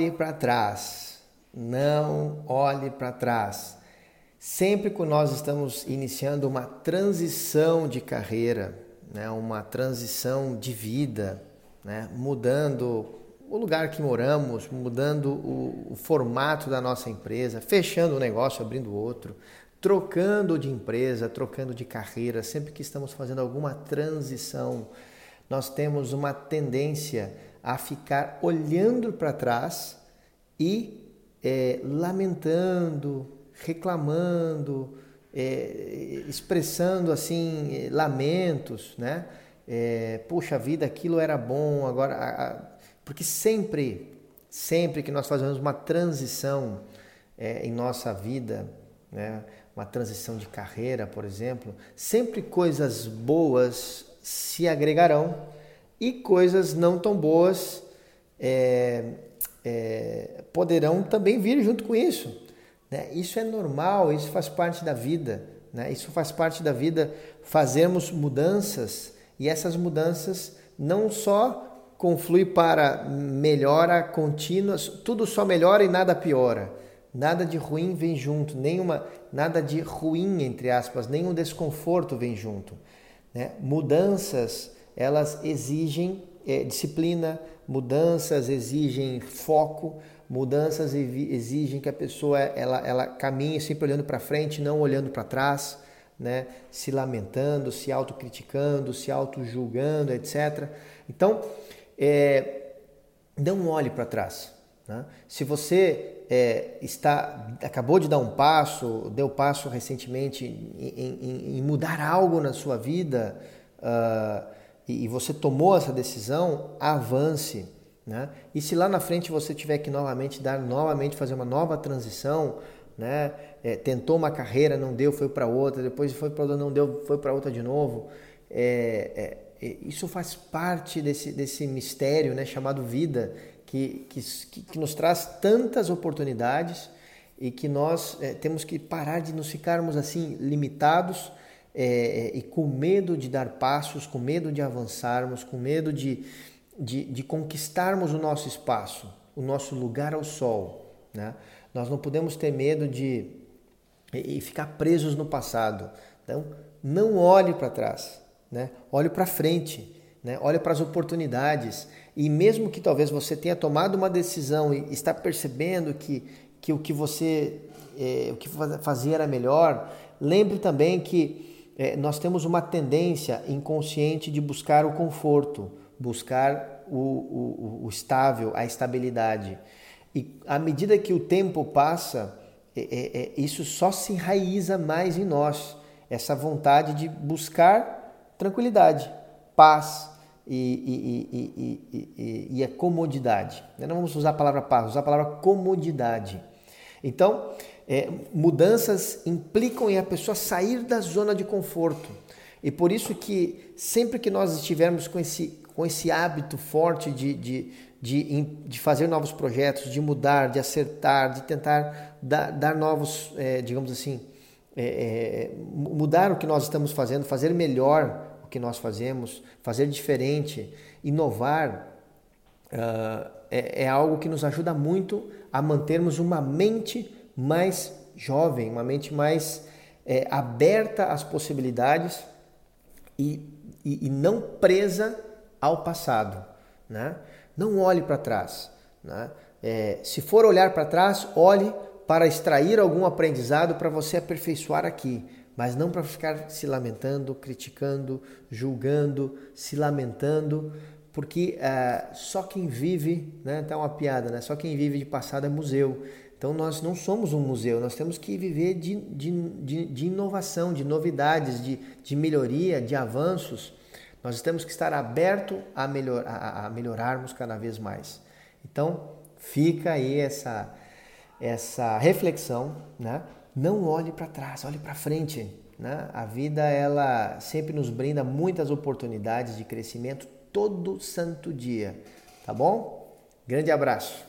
olhe para trás. Não olhe para trás. Sempre que nós estamos iniciando uma transição de carreira, né, uma transição de vida, né, mudando o lugar que moramos, mudando o, o formato da nossa empresa, fechando um negócio, abrindo outro, trocando de empresa, trocando de carreira, sempre que estamos fazendo alguma transição, nós temos uma tendência a ficar olhando para trás e é, lamentando, reclamando, é, expressando assim lamentos, né? É, Puxa vida, aquilo era bom, agora. A, a... porque sempre, sempre que nós fazemos uma transição é, em nossa vida, né? uma transição de carreira, por exemplo, sempre coisas boas se agregarão e coisas não tão boas é, é, poderão também vir junto com isso. Né? Isso é normal, isso faz parte da vida. Né? Isso faz parte da vida fazermos mudanças e essas mudanças não só confluem para melhora contínua, tudo só melhora e nada piora. Nada de ruim vem junto, nenhuma, nada de ruim, entre aspas, nenhum desconforto vem junto. Né? Mudanças, elas exigem é, disciplina, mudanças exigem foco, mudanças exigem que a pessoa ela, ela caminhe sempre olhando para frente, não olhando para trás, né? se lamentando, se autocriticando, se auto-julgando, etc. Então, é, não olhe para trás. Né? Se você é, está acabou de dar um passo, deu passo recentemente em, em, em mudar algo na sua vida uh, e, você tomou essa decisão, avance. Né? E se lá na frente você tiver que novamente dar, novamente fazer uma nova transição, né? É, tentou uma carreira, não deu, foi para outra, depois foi para outra, não deu, foi para outra de novo. É, é, isso faz parte desse, desse mistério né, chamado vida que, que, que nos traz tantas oportunidades e que nós é, temos que parar de nos ficarmos assim limitados é, é, e com medo de dar passos, com medo de avançarmos, com medo de, de, de conquistarmos o nosso espaço, o nosso lugar ao sol. Né? Nós não podemos ter medo de e ficar presos no passado. Então, não olhe para trás, né? olhe para frente, né? olhe para as oportunidades. E mesmo que talvez você tenha tomado uma decisão e está percebendo que, que o que você é, o que fazia era melhor, lembre também que é, nós temos uma tendência inconsciente de buscar o conforto, buscar o, o, o estável, a estabilidade. E à medida que o tempo passa, é, é, é isso só se enraiza mais em nós, essa vontade de buscar tranquilidade, paz, e, e, e, e, a comodidade. Não vamos usar a palavra paz, usar a palavra comodidade. Então, é, mudanças implicam em a pessoa sair da zona de conforto. E por isso que sempre que nós estivermos com esse, com esse hábito forte de, de, de, de fazer novos projetos, de mudar, de acertar, de tentar dar, dar novos, é, digamos assim, é, é mudar o que nós estamos fazendo, fazer melhor que nós fazemos, fazer diferente, inovar, uh, é, é algo que nos ajuda muito a mantermos uma mente mais jovem, uma mente mais é, aberta às possibilidades e, e, e, não presa ao passado. Né? Não olhe para trás. Né? É, se for olhar para trás, olhe para extrair algum aprendizado para você aperfeiçoar aqui mas não para ficar se lamentando, criticando, julgando, se lamentando, porque uh, só quem vive, né, tá uma piada, né? Só quem vive de passado é museu. Então nós não somos um museu, nós temos que viver de, de, de, de inovação, de novidades, de, de melhoria, de avanços. Nós temos que estar aberto a, melhor, a, a melhorarmos cada vez mais. Então fica aí essa, essa reflexão, né? não olhe para trás, olhe para frente. Né? A vida ela sempre nos brinda muitas oportunidades de crescimento todo santo dia, tá bom? Grande abraço.